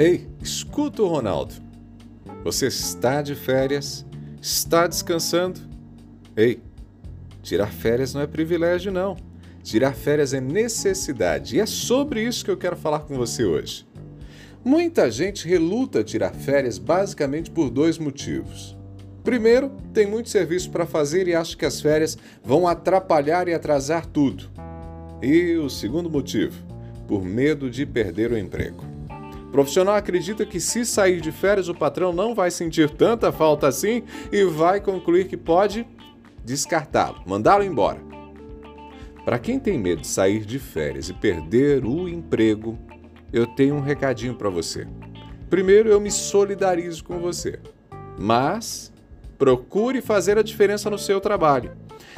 Ei, escuta o Ronaldo. Você está de férias? Está descansando? Ei, tirar férias não é privilégio, não. Tirar férias é necessidade e é sobre isso que eu quero falar com você hoje. Muita gente reluta tirar férias basicamente por dois motivos. Primeiro, tem muito serviço para fazer e acha que as férias vão atrapalhar e atrasar tudo. E o segundo motivo, por medo de perder o emprego. O profissional acredita que se sair de férias o patrão não vai sentir tanta falta assim e vai concluir que pode descartá-lo, mandá-lo embora. Para quem tem medo de sair de férias e perder o emprego, eu tenho um recadinho para você. Primeiro, eu me solidarizo com você, mas procure fazer a diferença no seu trabalho.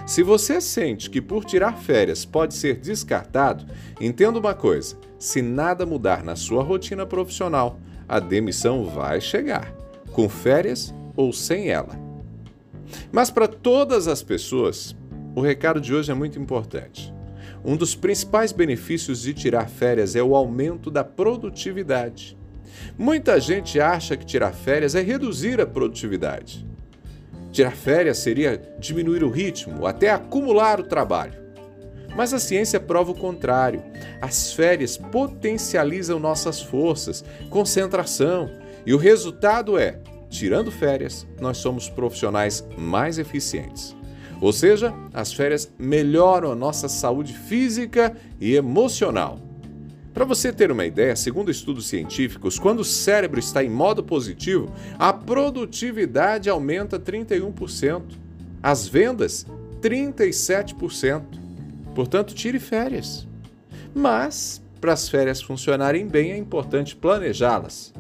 Se você sente que por tirar férias pode ser descartado, entenda uma coisa: se nada mudar na sua rotina profissional, a demissão vai chegar, com férias ou sem ela. Mas para todas as pessoas, o recado de hoje é muito importante. Um dos principais benefícios de tirar férias é o aumento da produtividade. Muita gente acha que tirar férias é reduzir a produtividade. Tirar férias seria diminuir o ritmo, até acumular o trabalho. Mas a ciência prova o contrário. As férias potencializam nossas forças, concentração, e o resultado é: tirando férias, nós somos profissionais mais eficientes. Ou seja, as férias melhoram a nossa saúde física e emocional. Para você ter uma ideia, segundo estudos científicos, quando o cérebro está em modo positivo, a produtividade aumenta 31%, as vendas 37%. Portanto, tire férias. Mas, para as férias funcionarem bem, é importante planejá-las.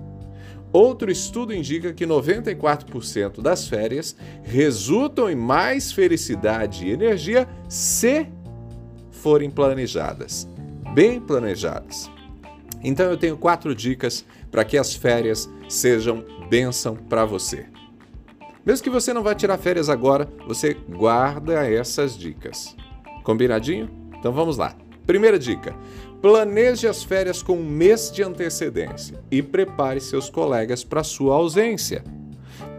Outro estudo indica que 94% das férias resultam em mais felicidade e energia se forem planejadas bem planejadas. Então eu tenho quatro dicas para que as férias sejam bênção para você. Mesmo que você não vá tirar férias agora, você guarda essas dicas. Combinadinho? Então vamos lá. Primeira dica: planeje as férias com um mês de antecedência e prepare seus colegas para sua ausência.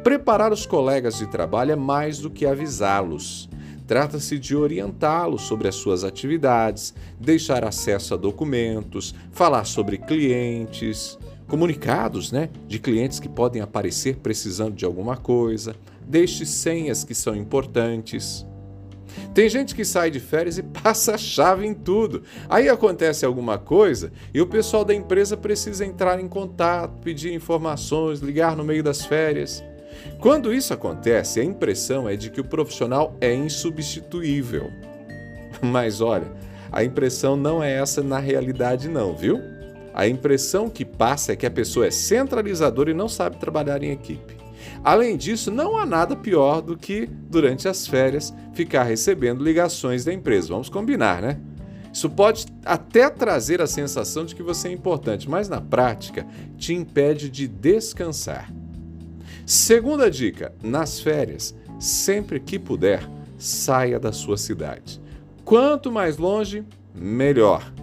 Preparar os colegas de trabalho é mais do que avisá-los. Trata-se de orientá-lo sobre as suas atividades, deixar acesso a documentos, falar sobre clientes, comunicados né, de clientes que podem aparecer precisando de alguma coisa, deixe senhas que são importantes. Tem gente que sai de férias e passa a chave em tudo. Aí acontece alguma coisa e o pessoal da empresa precisa entrar em contato, pedir informações, ligar no meio das férias. Quando isso acontece, a impressão é de que o profissional é insubstituível. Mas olha, a impressão não é essa na realidade, não, viu? A impressão que passa é que a pessoa é centralizadora e não sabe trabalhar em equipe. Além disso, não há nada pior do que, durante as férias, ficar recebendo ligações da empresa. Vamos combinar, né? Isso pode até trazer a sensação de que você é importante, mas na prática te impede de descansar. Segunda dica: nas férias, sempre que puder, saia da sua cidade. Quanto mais longe, melhor.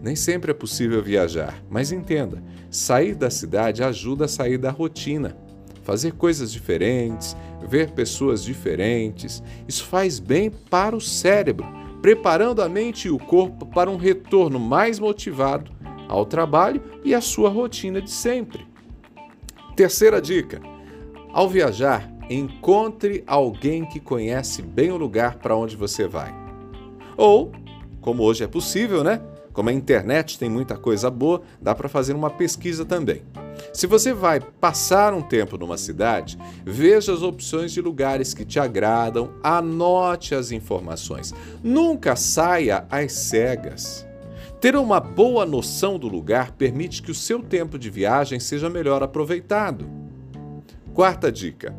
Nem sempre é possível viajar, mas entenda: sair da cidade ajuda a sair da rotina. Fazer coisas diferentes, ver pessoas diferentes, isso faz bem para o cérebro, preparando a mente e o corpo para um retorno mais motivado ao trabalho e à sua rotina de sempre. Terceira dica: ao viajar, encontre alguém que conhece bem o lugar para onde você vai. Ou, como hoje é possível, né? Como a internet tem muita coisa boa, dá para fazer uma pesquisa também. Se você vai passar um tempo numa cidade, veja as opções de lugares que te agradam, anote as informações. Nunca saia às cegas. Ter uma boa noção do lugar permite que o seu tempo de viagem seja melhor aproveitado. Quarta dica: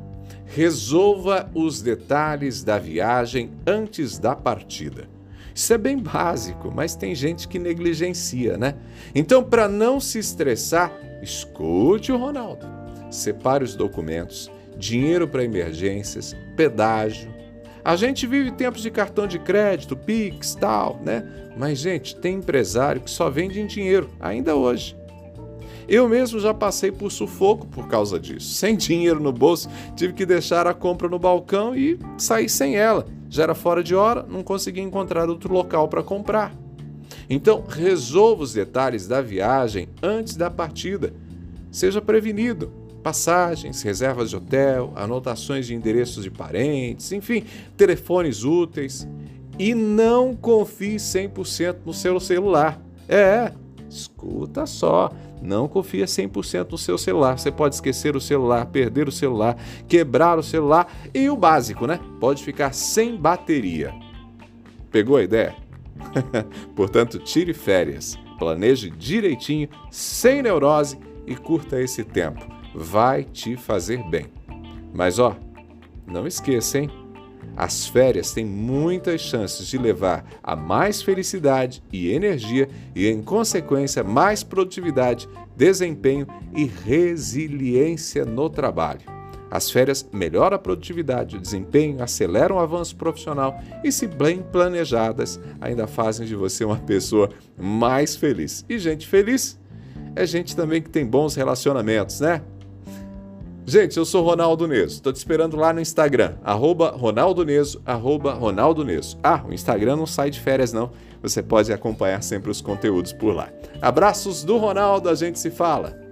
resolva os detalhes da viagem antes da partida. Isso é bem básico, mas tem gente que negligencia, né? Então, para não se estressar, escute o Ronaldo. Separe os documentos, dinheiro para emergências, pedágio. A gente vive tempos de cartão de crédito, Pix, tal, né? Mas, gente, tem empresário que só vende em dinheiro, ainda hoje. Eu mesmo já passei por sufoco por causa disso. Sem dinheiro no bolso, tive que deixar a compra no balcão e sair sem ela. Já era fora de hora, não consegui encontrar outro local para comprar. Então, resolva os detalhes da viagem antes da partida. Seja prevenido. Passagens, reservas de hotel, anotações de endereços de parentes, enfim, telefones úteis. E não confie 100% no seu celular. É, escuta só. Não confia 100% no seu celular. Você pode esquecer o celular, perder o celular, quebrar o celular e o básico, né? Pode ficar sem bateria. Pegou a ideia? Portanto, tire férias, planeje direitinho, sem neurose e curta esse tempo. Vai te fazer bem. Mas ó, não esqueça, hein? As férias têm muitas chances de levar a mais felicidade e energia e, em consequência, mais produtividade, desempenho e resiliência no trabalho. As férias melhoram a produtividade, o desempenho, aceleram o avanço profissional e, se bem planejadas, ainda fazem de você uma pessoa mais feliz. E gente feliz é gente também que tem bons relacionamentos, né? Gente, eu sou Ronaldo Neso. Estou te esperando lá no Instagram, arroba Ronaldo Neso, arroba Ronaldo Neso. Ah, o Instagram não sai de férias, não. Você pode acompanhar sempre os conteúdos por lá. Abraços do Ronaldo, a gente se fala.